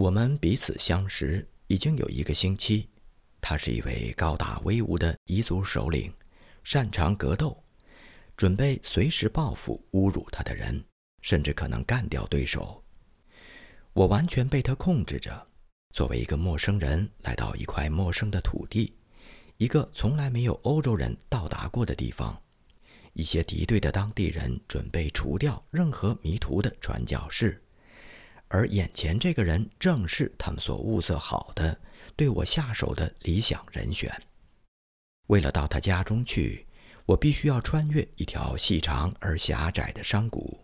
我们彼此相识已经有一个星期。他是一位高大威武的彝族首领，擅长格斗，准备随时报复侮辱他的人，甚至可能干掉对手。我完全被他控制着。作为一个陌生人来到一块陌生的土地，一个从来没有欧洲人到达过的地方，一些敌对的当地人准备除掉任何迷途的传教士，而眼前这个人正是他们所物色好的对我下手的理想人选。为了到他家中去，我必须要穿越一条细长而狭窄的山谷。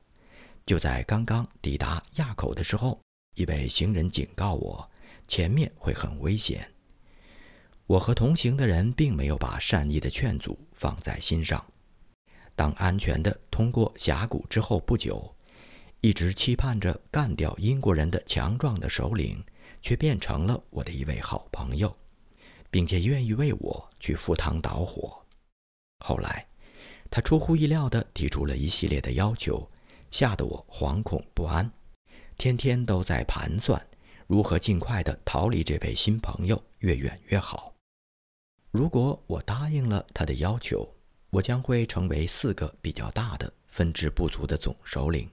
就在刚刚抵达垭口的时候，一位行人警告我。前面会很危险。我和同行的人并没有把善意的劝阻放在心上。当安全地通过峡谷之后不久，一直期盼着干掉英国人的强壮的首领，却变成了我的一位好朋友，并且愿意为我去赴汤蹈火。后来，他出乎意料地提出了一系列的要求，吓得我惶恐不安，天天都在盘算。如何尽快地逃离这位新朋友，越远越好。如果我答应了他的要求，我将会成为四个比较大的分支部族的总首领。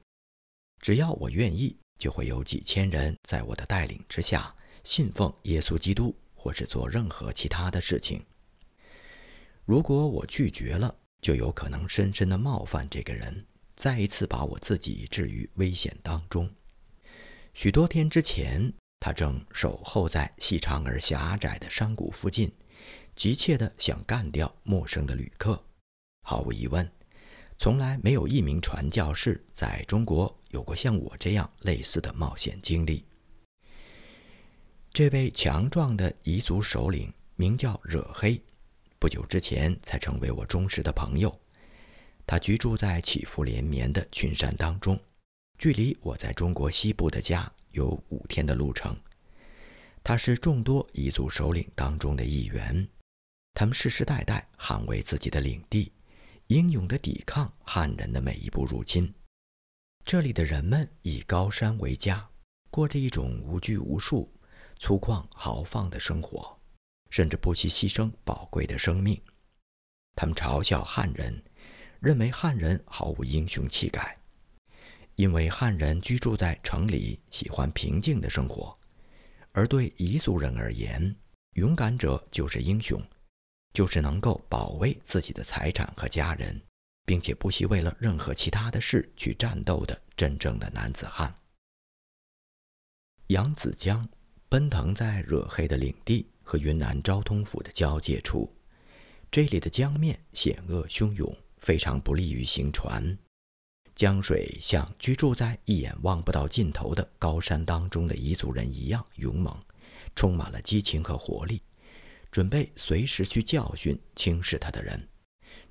只要我愿意，就会有几千人在我的带领之下信奉耶稣基督，或是做任何其他的事情。如果我拒绝了，就有可能深深地冒犯这个人，再一次把我自己置于危险当中。许多天之前。他正守候在细长而狭窄的山谷附近，急切地想干掉陌生的旅客。毫无疑问，从来没有一名传教士在中国有过像我这样类似的冒险经历。这位强壮的彝族首领名叫惹黑，不久之前才成为我忠实的朋友。他居住在起伏连绵的群山当中，距离我在中国西部的家。有五天的路程。他是众多彝族首领当中的一员，他们世世代代捍卫自己的领地，英勇地抵抗汉人的每一步入侵。这里的人们以高山为家，过着一种无拘无束、粗犷豪放的生活，甚至不惜牺牲宝贵的生命。他们嘲笑汉人，认为汉人毫无英雄气概。因为汉人居住在城里，喜欢平静的生活，而对彝族人而言，勇敢者就是英雄，就是能够保卫自己的财产和家人，并且不惜为了任何其他的事去战斗的真正的男子汉。扬子江奔腾在惹黑的领地和云南昭通府的交界处，这里的江面险恶汹涌，非常不利于行船。江水像居住在一眼望不到尽头的高山当中的彝族人一样勇猛，充满了激情和活力，准备随时去教训轻视他的人，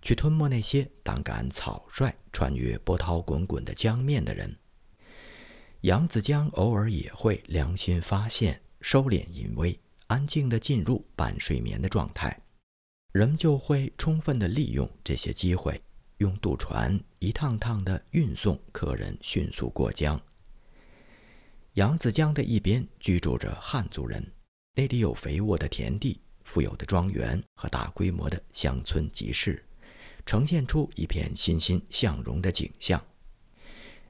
去吞没那些胆敢草率穿越波涛滚滚的江面的人。扬子江偶尔也会良心发现，收敛淫威，安静地进入半睡眠的状态，人们就会充分地利用这些机会。用渡船一趟趟地运送客人，迅速过江。扬子江的一边居住着汉族人，那里有肥沃的田地、富有的庄园和大规模的乡村集市，呈现出一片欣欣向荣的景象。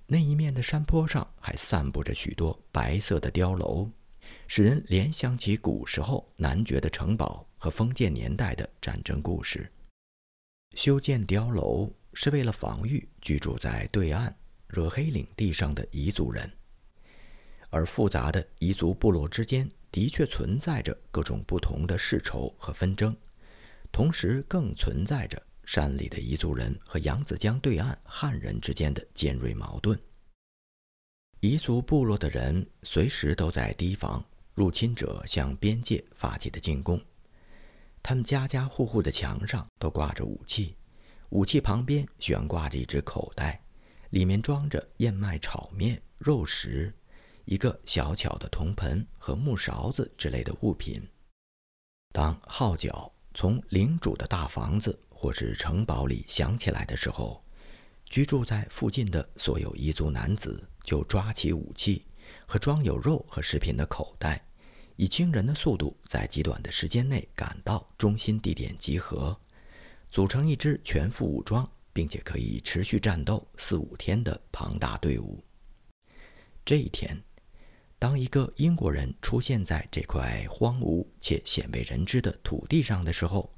那一面的山坡上还散布着许多白色的碉楼，使人联想起古时候男爵的城堡和封建年代的战争故事。修建碉楼。是为了防御居住在对岸惹黑领地上的彝族人，而复杂的彝族部落之间的确存在着各种不同的世仇和纷争，同时更存在着山里的彝族人和扬子江对岸汉人之间的尖锐矛盾。彝族部落的人随时都在提防入侵者向边界发起的进攻，他们家家户户的墙上都挂着武器。武器旁边悬挂着一只口袋，里面装着燕麦炒面、肉食，一个小巧的铜盆和木勺子之类的物品。当号角从领主的大房子或是城堡里响起来的时候，居住在附近的所有彝族男子就抓起武器，和装有肉和食品的口袋，以惊人的速度在极短的时间内赶到中心地点集合，组成一支全副武装并且可以持续战斗四五天的庞大队伍。这一天，当一个英国人出现在这块荒芜且鲜为人知的土地上的时候，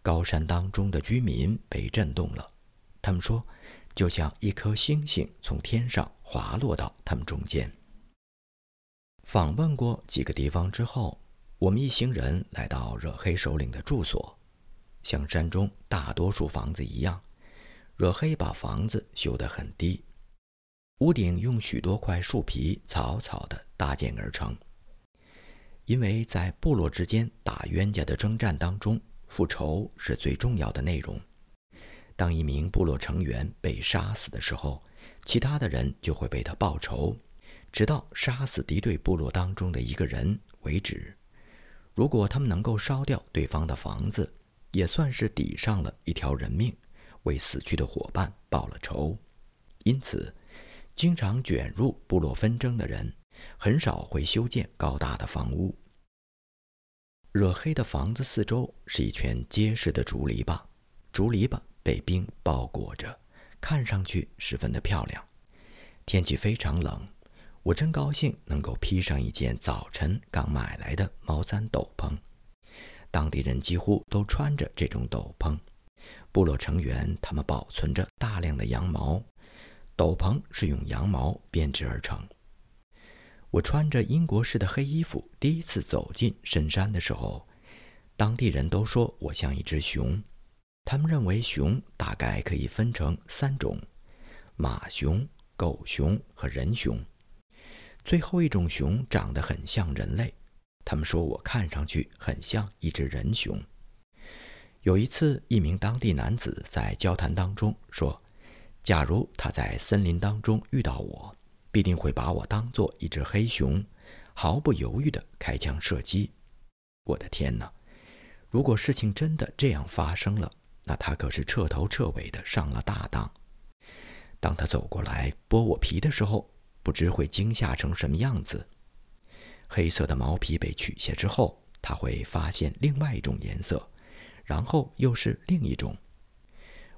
高山当中的居民被震动了。他们说，就像一颗星星从天上滑落到他们中间。访问过几个地方之后，我们一行人来到惹黑首领的住所。像山中大多数房子一样，惹黑把房子修得很低，屋顶用许多块树皮草草地搭建而成。因为在部落之间打冤家的征战当中。复仇是最重要的内容。当一名部落成员被杀死的时候，其他的人就会为他报仇，直到杀死敌对部落当中的一个人为止。如果他们能够烧掉对方的房子，也算是抵上了一条人命，为死去的伙伴报了仇。因此，经常卷入部落纷争的人，很少会修建高大的房屋。惹黑的房子四周是一圈结实的竹篱笆，竹篱笆被冰包裹着，看上去十分的漂亮。天气非常冷，我真高兴能够披上一件早晨刚买来的毛毡斗篷。当地人几乎都穿着这种斗篷。部落成员他们保存着大量的羊毛，斗篷是用羊毛编织而成。我穿着英国式的黑衣服，第一次走进深山的时候，当地人都说我像一只熊。他们认为熊大概可以分成三种：马熊、狗熊和人熊。最后一种熊长得很像人类，他们说我看上去很像一只人熊。有一次，一名当地男子在交谈当中说：“假如他在森林当中遇到我。”必定会把我当做一只黑熊，毫不犹豫地开枪射击。我的天哪！如果事情真的这样发生了，那他可是彻头彻尾的上了大当。当他走过来剥我皮的时候，不知会惊吓成什么样子。黑色的毛皮被取下之后，他会发现另外一种颜色，然后又是另一种。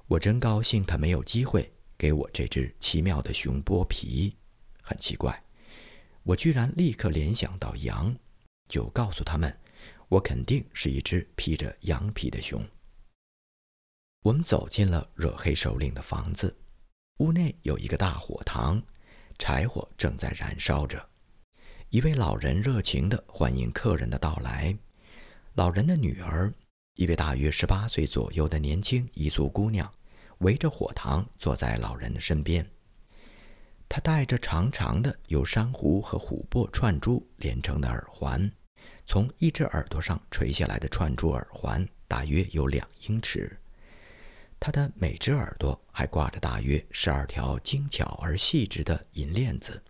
我真高兴他没有机会给我这只奇妙的熊剥皮。很奇怪，我居然立刻联想到羊，就告诉他们，我肯定是一只披着羊皮的熊。我们走进了惹黑首领的房子，屋内有一个大火塘，柴火正在燃烧着。一位老人热情地欢迎客人的到来。老人的女儿，一位大约十八岁左右的年轻彝族姑娘，围着火塘坐在老人的身边。他戴着长长的由珊瑚和琥珀串珠连成的耳环，从一只耳朵上垂下来的串珠耳环大约有两英尺。他的每只耳朵还挂着大约十二条精巧而细致的银链子。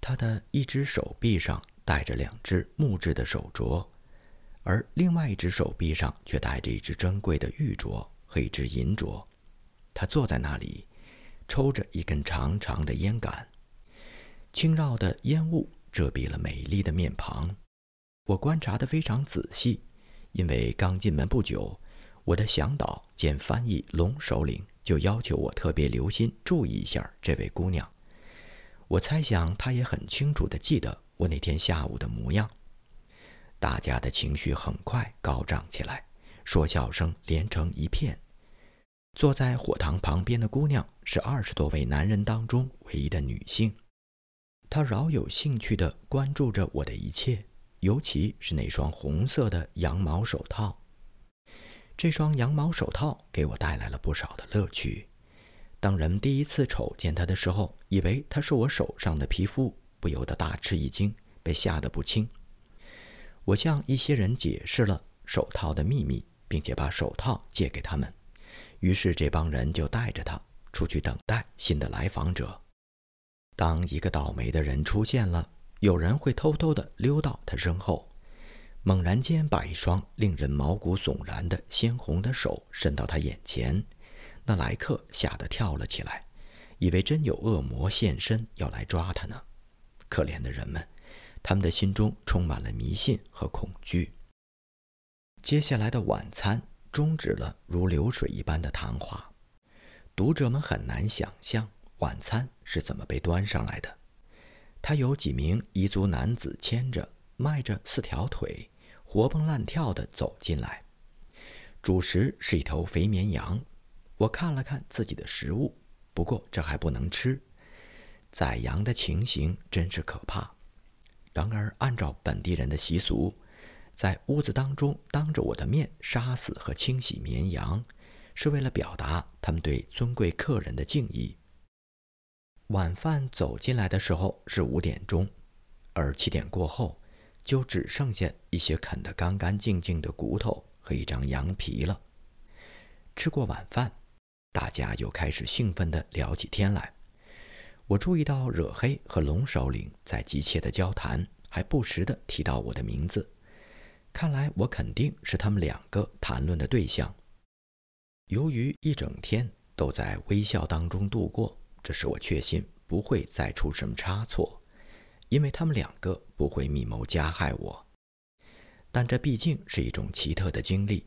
他的一只手臂上戴着两只木质的手镯，而另外一只手臂上却戴着一只珍贵的玉镯和一只银镯。他坐在那里。抽着一根长长的烟杆，轻绕的烟雾遮蔽了美丽的面庞。我观察得非常仔细，因为刚进门不久，我的向导兼翻译龙首领就要求我特别留心注意一下这位姑娘。我猜想她也很清楚地记得我那天下午的模样。大家的情绪很快高涨起来，说笑声连成一片。坐在火塘旁边的姑娘是二十多位男人当中唯一的女性，她饶有兴趣地关注着我的一切，尤其是那双红色的羊毛手套。这双羊毛手套给我带来了不少的乐趣。当人们第一次瞅见它的时候，以为它是我手上的皮肤，不由得大吃一惊，被吓得不轻。我向一些人解释了手套的秘密，并且把手套借给他们。于是这帮人就带着他出去等待新的来访者。当一个倒霉的人出现了，有人会偷偷地溜到他身后，猛然间把一双令人毛骨悚然的鲜红的手伸到他眼前。那来客吓得跳了起来，以为真有恶魔现身要来抓他呢。可怜的人们，他们的心中充满了迷信和恐惧。接下来的晚餐终止了如流水一般的谈话。读者们很难想象晚餐是怎么被端上来的。他有几名彝族男子牵着，迈着四条腿，活蹦乱跳地走进来。主食是一头肥绵羊。我看了看自己的食物，不过这还不能吃。宰羊的情形真是可怕。然而，按照本地人的习俗，在屋子当中当着我的面杀死和清洗绵羊，是为了表达他们对尊贵客人的敬意。晚饭走进来的时候是五点钟，而七点过后，就只剩下一些啃得干干净净的骨头和一张羊皮了。吃过晚饭，大家又开始兴奋地聊起天来。我注意到惹黑和龙首领在急切的交谈，还不时地提到我的名字。看来我肯定是他们两个谈论的对象。由于一整天都在微笑当中度过，这使我确信不会再出什么差错，因为他们两个不会密谋加害我。但这毕竟是一种奇特的经历：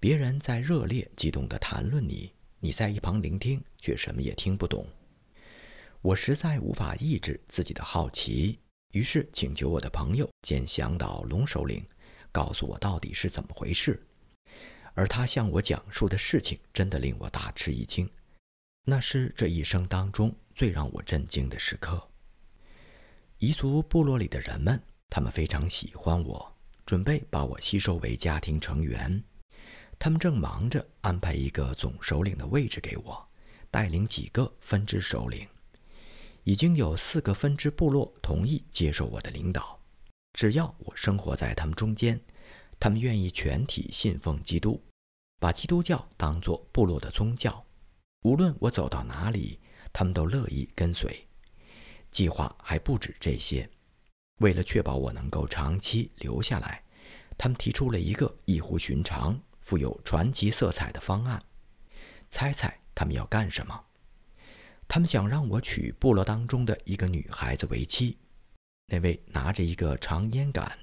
别人在热烈激动地谈论你，你在一旁聆听，却什么也听不懂。我实在无法抑制自己的好奇，于是请求我的朋友兼向导龙首领。告诉我到底是怎么回事，而他向我讲述的事情真的令我大吃一惊，那是这一生当中最让我震惊的时刻。彝族部落里的人们，他们非常喜欢我，准备把我吸收为家庭成员。他们正忙着安排一个总首领的位置给我，带领几个分支首领。已经有四个分支部落同意接受我的领导。只要我生活在他们中间，他们愿意全体信奉基督，把基督教当作部落的宗教。无论我走到哪里，他们都乐意跟随。计划还不止这些。为了确保我能够长期留下来，他们提出了一个异乎寻常、富有传奇色彩的方案。猜猜他们要干什么？他们想让我娶部落当中的一个女孩子为妻。那位拿着一个长烟杆、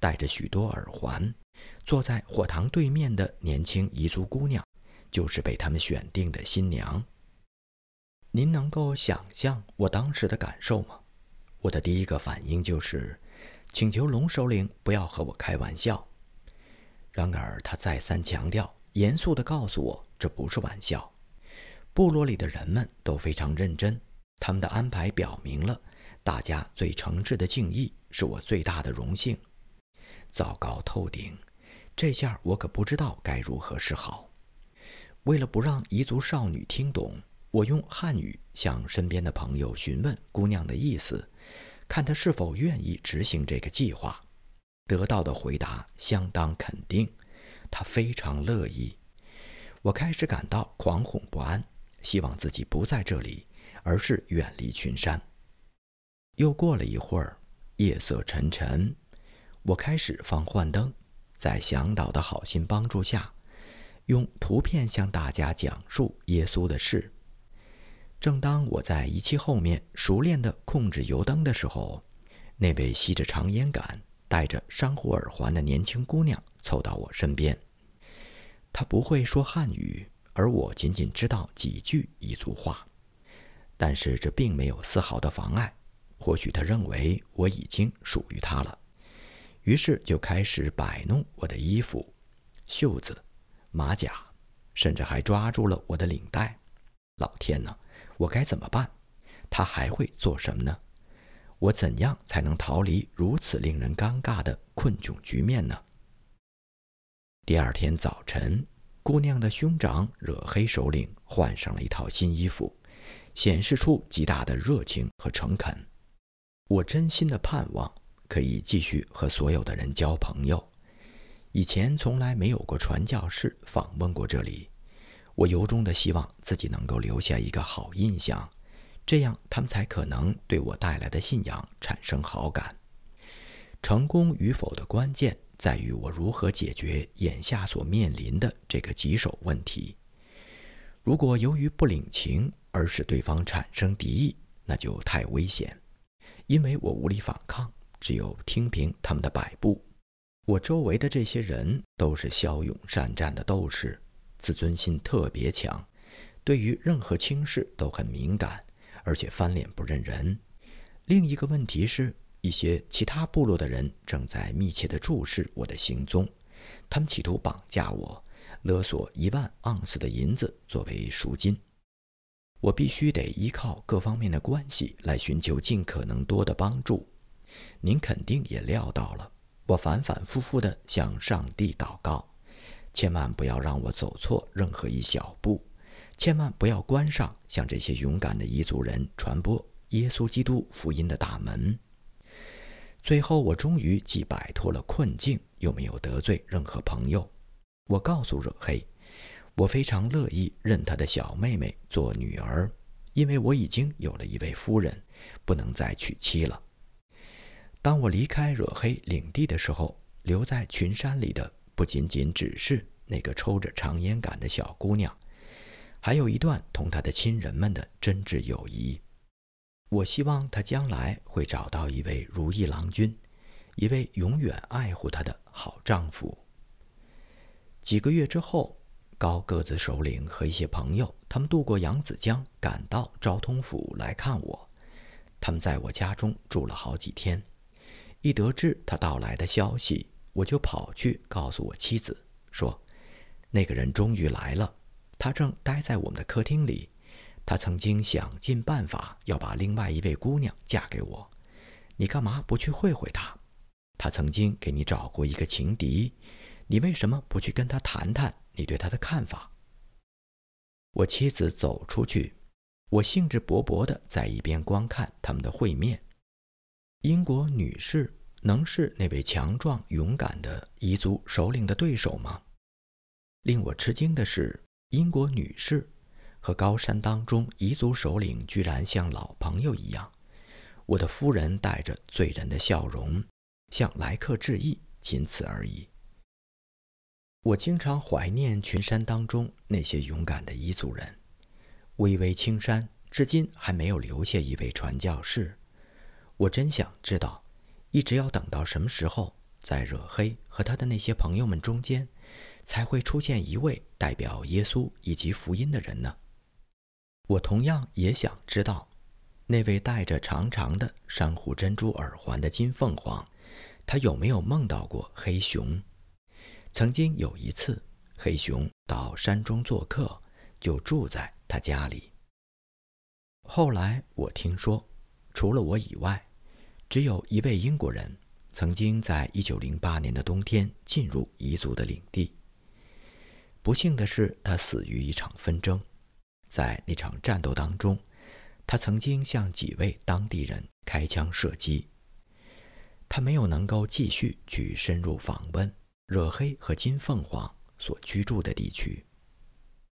戴着许多耳环、坐在火塘对面的年轻彝族姑娘，就是被他们选定的新娘。您能够想象我当时的感受吗？我的第一个反应就是请求龙首领不要和我开玩笑。然而他再三强调，严肃地告诉我这不是玩笑。部落里的人们都非常认真，他们的安排表明了。大家最诚挚的敬意是我最大的荣幸。糟糕透顶，这下我可不知道该如何是好。为了不让彝族少女听懂，我用汉语向身边的朋友询问姑娘的意思，看她是否愿意执行这个计划。得到的回答相当肯定，她非常乐意。我开始感到惶恐不安，希望自己不在这里，而是远离群山。又过了一会儿，夜色沉沉，我开始放幻灯，在向导的好心帮助下，用图片向大家讲述耶稣的事。正当我在仪器后面熟练地控制油灯的时候，那位吸着长烟杆、戴着珊瑚耳环的年轻姑娘凑到我身边。她不会说汉语，而我仅仅知道几句彝族话，但是这并没有丝毫的妨碍。或许他认为我已经属于他了，于是就开始摆弄我的衣服、袖子、马甲，甚至还抓住了我的领带。老天呐，我该怎么办？他还会做什么呢？我怎样才能逃离如此令人尴尬的困窘局面呢？第二天早晨，姑娘的兄长惹黑首领换上了一套新衣服，显示出极大的热情和诚恳。我真心的盼望可以继续和所有的人交朋友。以前从来没有过传教士访问过这里，我由衷的希望自己能够留下一个好印象，这样他们才可能对我带来的信仰产生好感。成功与否的关键在于我如何解决眼下所面临的这个棘手问题。如果由于不领情而使对方产生敌意，那就太危险。因为我无力反抗，只有听凭他们的摆布。我周围的这些人都是骁勇善战的斗士，自尊心特别强，对于任何轻视都很敏感，而且翻脸不认人。另一个问题是，一些其他部落的人正在密切地注视我的行踪，他们企图绑架我，勒索一万盎司的银子作为赎金。我必须得依靠各方面的关系来寻求尽可能多的帮助。您肯定也料到了，我反反复复地向上帝祷告，千万不要让我走错任何一小步，千万不要关上向这些勇敢的彝族人传播耶稣基督福音的大门。最后，我终于既摆脱了困境，又没有得罪任何朋友。我告诉惹黑。我非常乐意认他的小妹妹做女儿，因为我已经有了一位夫人，不能再娶妻了。当我离开惹黑领地的时候，留在群山里的不仅仅只是那个抽着长烟杆的小姑娘，还有一段同她的亲人们的真挚友谊。我希望她将来会找到一位如意郎君，一位永远爱护她的好丈夫。几个月之后。高个子首领和一些朋友，他们渡过扬子江，赶到昭通府来看我。他们在我家中住了好几天。一得知他到来的消息，我就跑去告诉我妻子，说：“那个人终于来了。他正待在我们的客厅里。他曾经想尽办法要把另外一位姑娘嫁给我。你干嘛不去会会他？他曾经给你找过一个情敌，你为什么不去跟他谈谈？”你对他的看法？我妻子走出去，我兴致勃勃地在一边观看他们的会面。英国女士能是那位强壮勇敢的彝族首领的对手吗？令我吃惊的是，英国女士和高山当中彝族首领居然像老朋友一样。我的夫人带着醉人的笑容向来客致意，仅此而已。我经常怀念群山当中那些勇敢的彝族人。巍巍青山至今还没有留下一位传教士。我真想知道，一直要等到什么时候，在惹黑和他的那些朋友们中间，才会出现一位代表耶稣以及福音的人呢？我同样也想知道，那位戴着长长的珊瑚珍珠耳环的金凤凰，他有没有梦到过黑熊？曾经有一次，黑熊到山中做客，就住在他家里。后来我听说，除了我以外，只有一位英国人曾经在一九零八年的冬天进入彝族的领地。不幸的是，他死于一场纷争。在那场战斗当中，他曾经向几位当地人开枪射击。他没有能够继续去深入访问。惹黑和金凤凰所居住的地区。